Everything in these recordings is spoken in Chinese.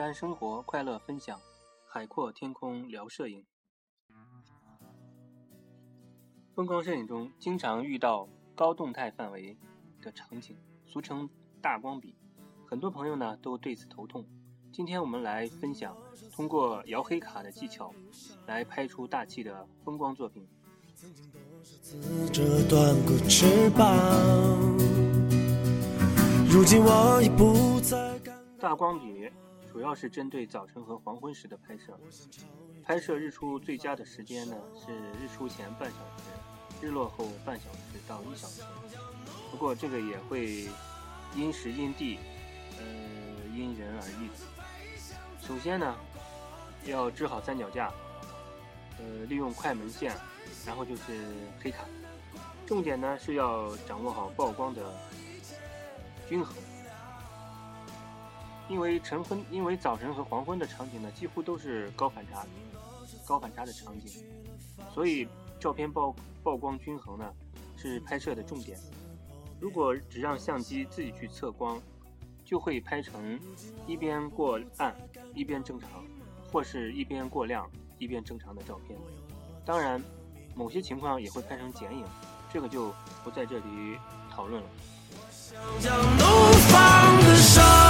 单生活，快乐分享，海阔天空聊摄影。风光摄影中经常遇到高动态范围的场景，俗称大光比，很多朋友呢都对此头痛。今天我们来分享通过摇黑卡的技巧，来拍出大气的风光作品。如今我已不再大光比主要是针对早晨和黄昏时的拍摄。拍摄日出最佳的时间呢是日出前半小时，日落后半小时到一小时。不过这个也会因时因地，呃，因人而异。首先呢，要支好三脚架，呃，利用快门线，然后就是黑卡。重点呢是要掌握好曝光的。均衡，因为晨昏，因为早晨和黄昏的场景呢，几乎都是高反差、高反差的场景，所以照片曝曝光均衡呢，是拍摄的重点。如果只让相机自己去测光，就会拍成一边过暗一边正常，或是一边过亮一边正常的照片。当然，某些情况也会拍成剪影，这个就不在这里讨论了。我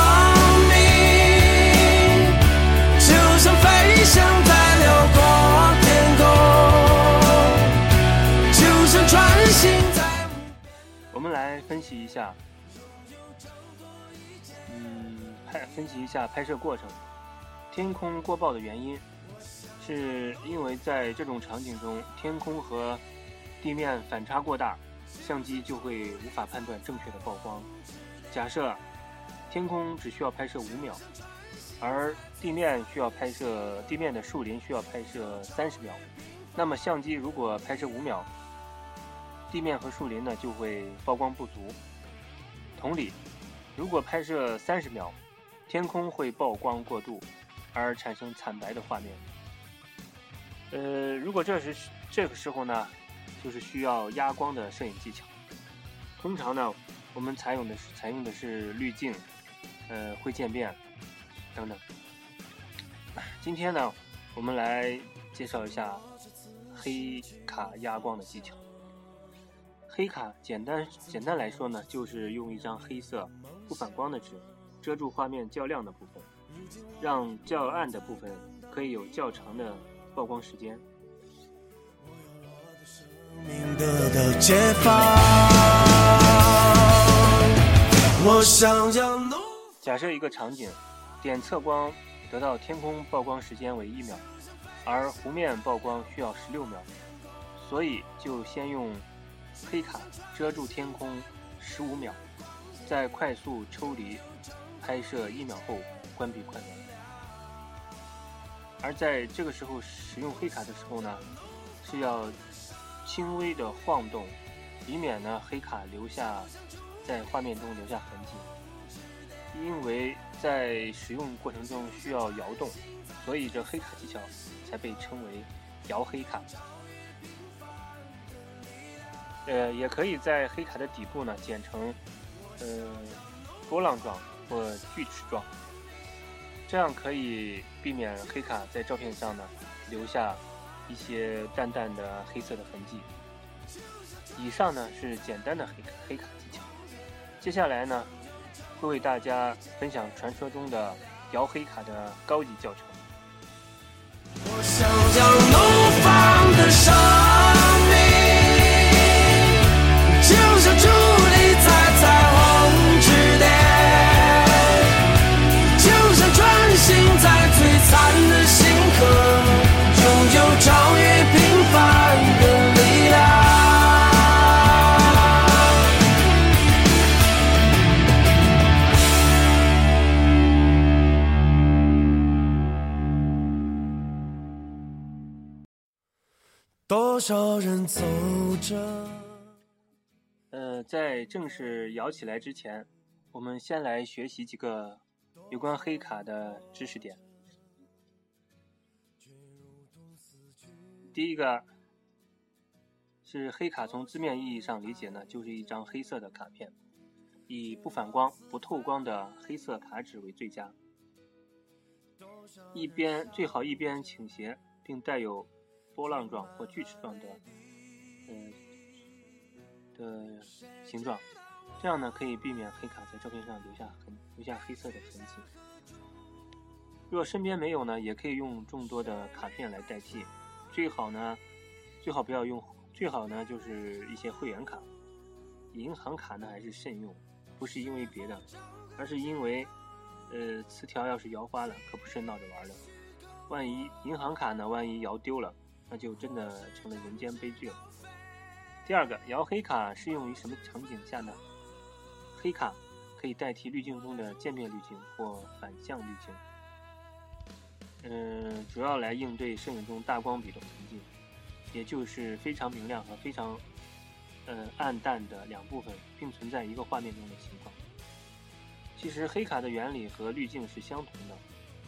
析一下，嗯，拍分析一下拍摄过程。天空过曝的原因，是因为在这种场景中，天空和地面反差过大。相机就会无法判断正确的曝光。假设天空只需要拍摄五秒，而地面需要拍摄地面的树林需要拍摄三十秒，那么相机如果拍摄五秒，地面和树林呢就会曝光不足。同理，如果拍摄三十秒，天空会曝光过度，而产生惨白的画面。呃，如果这时这个时候呢？就是需要压光的摄影技巧。通常呢，我们采用的是采用的是滤镜、呃会渐变等等。今天呢，我们来介绍一下黑卡压光的技巧。黑卡简单简单来说呢，就是用一张黑色不反光的纸遮住画面较亮的部分，让较暗的部分可以有较长的曝光时间。假设一个场景，点测光得到天空曝光时间为一秒，而湖面曝光需要十六秒，所以就先用黑卡遮住天空十五秒，再快速抽离拍摄一秒后关闭快门。而在这个时候使用黑卡的时候呢，是要。轻微的晃动，以免呢黑卡留下在画面中留下痕迹。因为在使用过程中需要摇动，所以这黑卡技巧才被称为摇黑卡。呃，也可以在黑卡的底部呢剪成呃波浪状或锯齿状，这样可以避免黑卡在照片上呢留下。一些淡淡的黑色的痕迹。以上呢是简单的黑黑卡技巧，接下来呢会为大家分享传说中的摇黑卡的高级教程。我想要多少人走着？呃，在正式摇起来之前，我们先来学习几个有关黑卡的知识点。第一个是黑卡，从字面意义上理解呢，就是一张黑色的卡片，以不反光、不透光的黑色卡纸为最佳。一边最好一边倾斜，并带有波浪状或锯齿状的，呃的形状，这样呢可以避免黑卡在照片上留下痕留下黑色的痕迹。若身边没有呢，也可以用众多的卡片来代替，最好呢最好不要用，最好呢就是一些会员卡，银行卡呢还是慎用，不是因为别的，而是因为。呃，磁条要是摇花了，可不是闹着玩的。万一银行卡呢？万一摇丢了，那就真的成了人间悲剧了。第二个，摇黑卡适用于什么场景下呢？黑卡可以代替滤镜中的渐变滤镜或反向滤镜。嗯，主要来应对摄影中大光比的环境，也就是非常明亮和非常呃暗淡的两部分并存在一个画面中的情况。其实黑卡的原理和滤镜是相同的，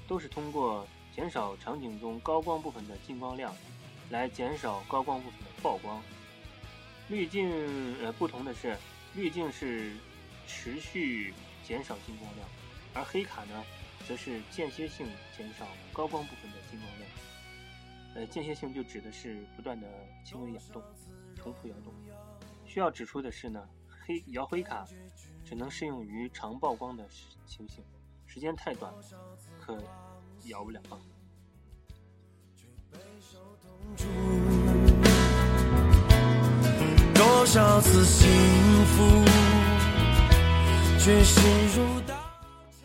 都是通过减少场景中高光部分的进光量，来减少高光部分的曝光。滤镜呃不同的是，滤镜是持续减少进光量，而黑卡呢，则是间歇性减少高光部分的进光量。呃，间歇性就指的是不断的轻微摇动，重复摇动。需要指出的是呢，黑摇黑卡。只能适用于长曝光的情形，时间太短，可摇不了。祝多少次幸福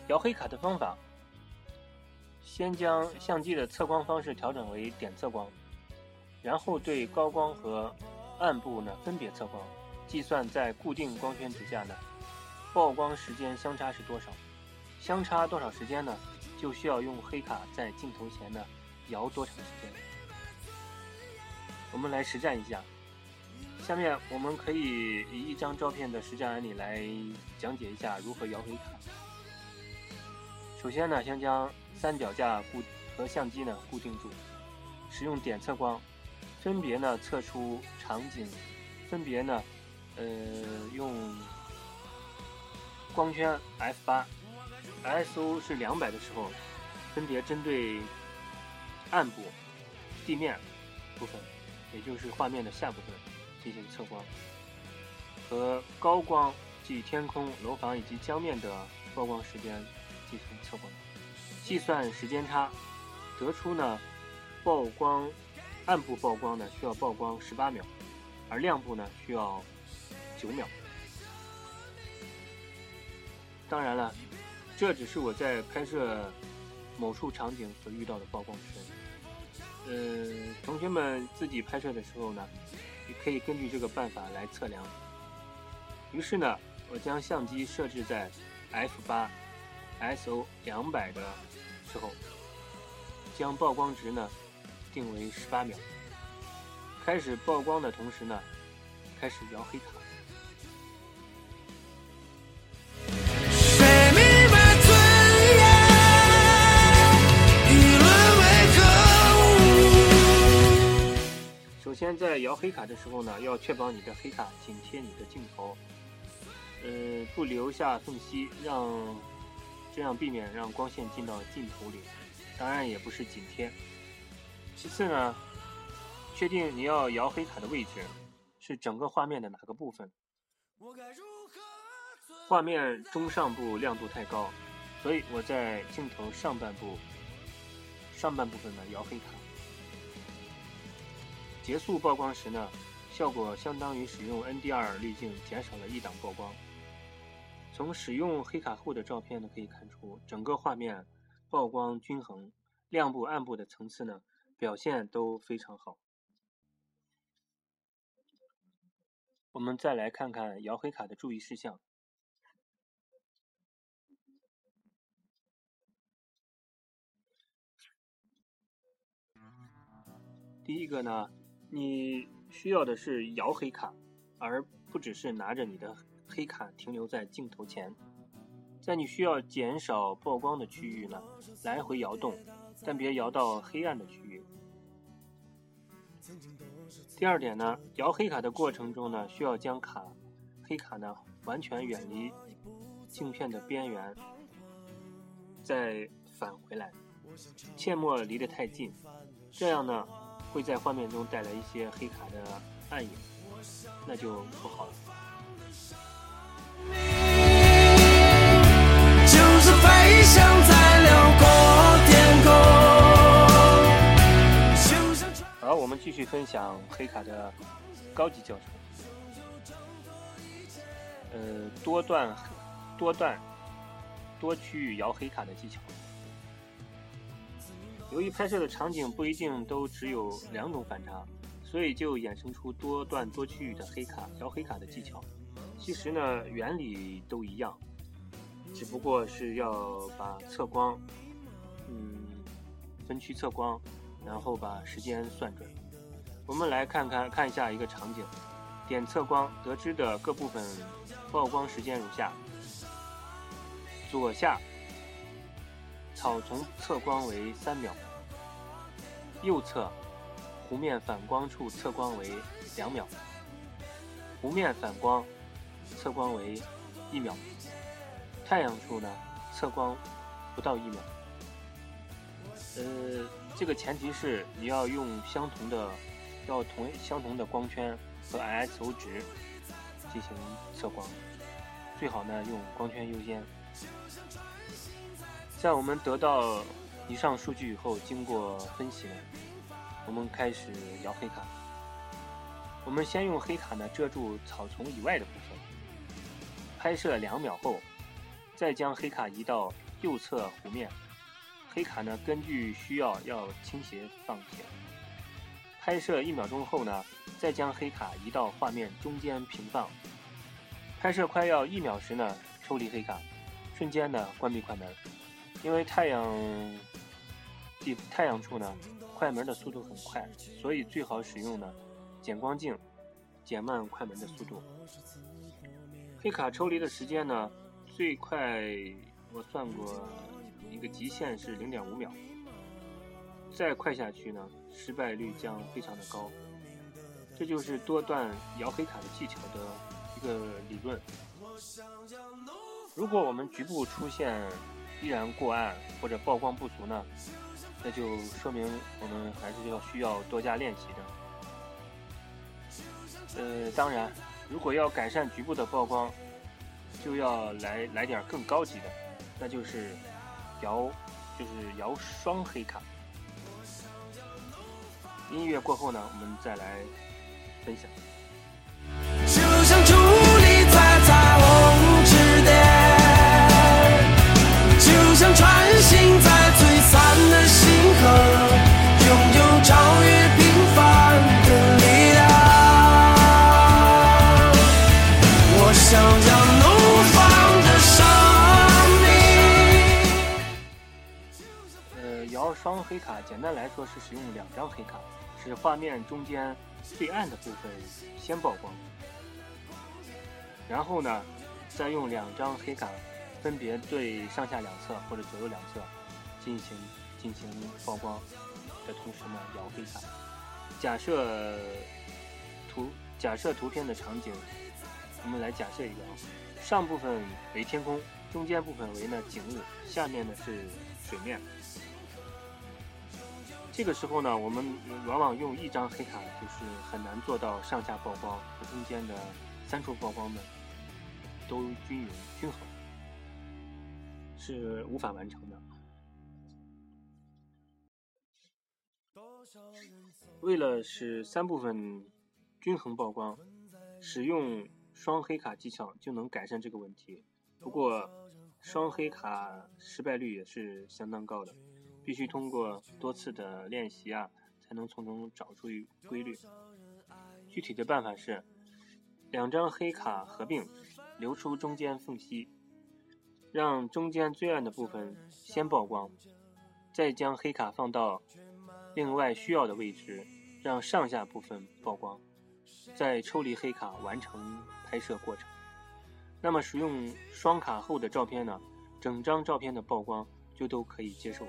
摇黑卡的方法：先将相机的测光方式调整为点测光，然后对高光和暗部呢分别测光，计算在固定光圈之下呢。曝光时间相差是多少？相差多少时间呢？就需要用黑卡在镜头前呢摇多长时间？我们来实战一下。下面我们可以以一张照片的实战案例来讲解一下如何摇黑卡。首先呢，先将三脚架固和相机呢固定住，使用点测光，分别呢测出场景，分别呢，呃用。光圈 f 八，ISO 是两百的时候，分别针对暗部、地面部分，也就是画面的下部分进行测光，和高光即天空、楼房以及江面的曝光时间进行测光，计算时间差，得出呢曝光暗部曝光呢需要曝光十八秒，而亮部呢需要九秒。当然了，这只是我在拍摄某处场景所遇到的曝光时。呃，同学们自己拍摄的时候呢，也可以根据这个办法来测量。于是呢，我将相机设置在 f 八 ISO 两百的时候，将曝光值呢定为十八秒，开始曝光的同时呢，开始摇黑卡。先在摇黑卡的时候呢，要确保你的黑卡紧贴你的镜头，呃，不留下缝隙，让这样避免让光线进到镜头里。当然也不是紧贴。其次呢，确定你要摇黑卡的位置是整个画面的哪个部分。画面中上部亮度太高，所以我在镜头上半部上半部分呢摇黑卡。结束曝光时呢，效果相当于使用 NDR 滤镜减少了一档曝光。从使用黑卡后的照片呢可以看出，整个画面曝光均衡，亮部暗部的层次呢表现都非常好。我们再来看看摇黑卡的注意事项。第一个呢。你需要的是摇黑卡，而不只是拿着你的黑卡停留在镜头前。在你需要减少曝光的区域呢，来回摇动，但别摇到黑暗的区域。第二点呢，摇黑卡的过程中呢，需要将卡黑卡呢完全远离镜片的边缘，再返回来。切莫离得太近，这样呢会在画面中带来一些黑卡的暗影，那就不好了。就是飞翔在辽阔天空。好，我们继续分享黑卡的高级教程，呃，多段、多段、多区域摇黑卡的技巧。由于拍摄的场景不一定都只有两种反差，所以就衍生出多段多区域的黑卡摇黑卡的技巧。其实呢，原理都一样，只不过是要把测光，嗯，分区测光，然后把时间算准。我们来看看看一下一个场景，点测光得知的各部分曝光时间如下：左下。草丛测光为三秒，右侧湖面反光处测光为两秒，湖面反光测光为一秒，太阳处呢测光不到一秒。呃，这个前提是你要用相同的，要同相同的光圈和 ISO 值进行测光，最好呢用光圈优先。在我们得到以上数据以后，经过分析，我们开始摇黑卡。我们先用黑卡呢遮住草丛以外的部分，拍摄两秒后，再将黑卡移到右侧湖面。黑卡呢根据需要要倾斜放平。拍摄一秒钟后呢，再将黑卡移到画面中间平放。拍摄快要一秒时呢，抽离黑卡，瞬间呢关闭快门。因为太阳地太阳处呢，快门的速度很快，所以最好使用呢减光镜，减慢快门的速度。黑卡抽离的时间呢，最快我算过一个极限是零点五秒，再快下去呢，失败率将非常的高。这就是多段摇黑卡的技巧的一个理论。如果我们局部出现，依然过暗或者曝光不足呢，那就说明我们还是要需要多加练习的。呃，当然，如果要改善局部的曝光，就要来来点更高级的，那就是摇，就是摇双黑卡。音乐过后呢，我们再来分享。双黑卡简单来说是使用两张黑卡，使画面中间最暗的部分先曝光，然后呢，再用两张黑卡分别对上下两侧或者左右两侧进行进行曝光的同时呢，摇黑卡。假设图假设图片的场景，我们来假设一个啊，上部分为天空，中间部分为呢景物，下面呢是水面。这个时候呢，我们往往用一张黑卡，就是很难做到上下曝光和中间的三处曝光的都均匀均衡，是无法完成的。为了使三部分均衡曝光，使用双黑卡技巧就能改善这个问题。不过，双黑卡失败率也是相当高的。必须通过多次的练习啊，才能从中找出规律。具体的办法是，两张黑卡合并，留出中间缝隙，让中间最暗的部分先曝光，再将黑卡放到另外需要的位置，让上下部分曝光，再抽离黑卡完成拍摄过程。那么使用双卡后的照片呢，整张照片的曝光就都可以接受。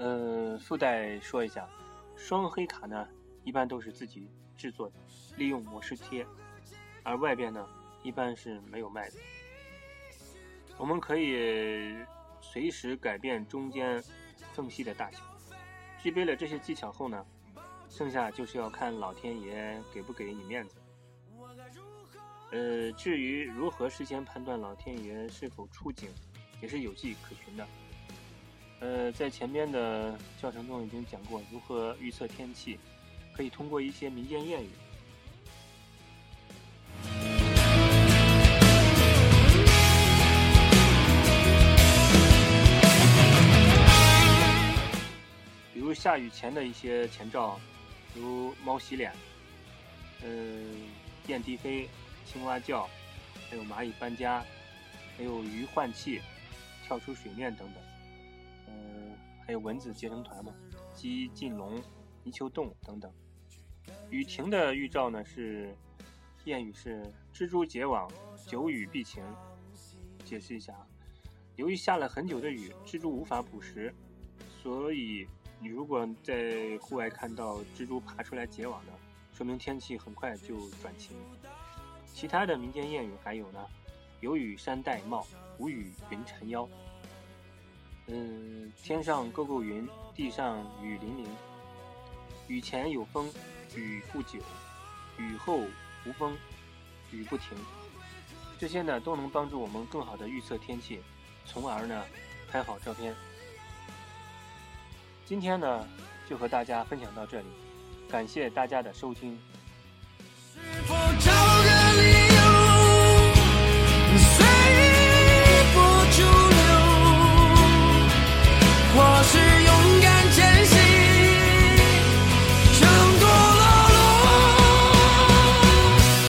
呃，附带说一下，双黑卡呢，一般都是自己制作的，利用模式贴，而外边呢，一般是没有卖的。我们可以随时改变中间缝隙的大小。具备了这些技巧后呢，剩下就是要看老天爷给不给你面子。呃，至于如何事先判断老天爷是否出警，也是有迹可循的。呃，在前面的教程中已经讲过如何预测天气，可以通过一些民间谚语。比如下雨前的一些前兆，如猫洗脸，嗯，燕低飞。青蛙叫，还有蚂蚁搬家，还有鱼换气、跳出水面等等。还有蚊子结成团嘛，鸡进笼、泥鳅动等等。雨停的预兆呢是谚语是“蜘蛛结网，久雨必晴”。解释一下啊，由于下了很久的雨，蜘蛛无法捕食，所以你如果在户外看到蜘蛛爬出来结网呢，说明天气很快就转晴。其他的民间谚语还有呢，有雨山戴帽，无雨云缠腰。嗯，天上勾勾云，地上雨淋淋。雨前有风，雨不久；雨后无风，雨不停。这些呢，都能帮助我们更好的预测天气，从而呢，拍好照片。今天呢，就和大家分享到这里，感谢大家的收听。